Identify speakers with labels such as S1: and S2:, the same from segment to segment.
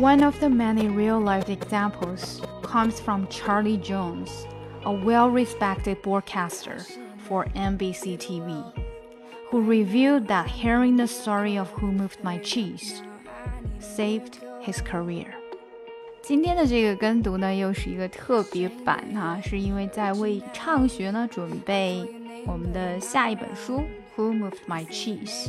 S1: One of the many real-life examples comes from Charlie Jones, a well-respected broadcaster for NBC TV, who revealed that hearing the story of Who Moved My Cheese saved his career. 今天的这个跟读呢，又是一个特别版哈，是因为在为畅学呢准备我们的下一本书《Who Moved My Cheese》。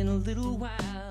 S1: in a little while.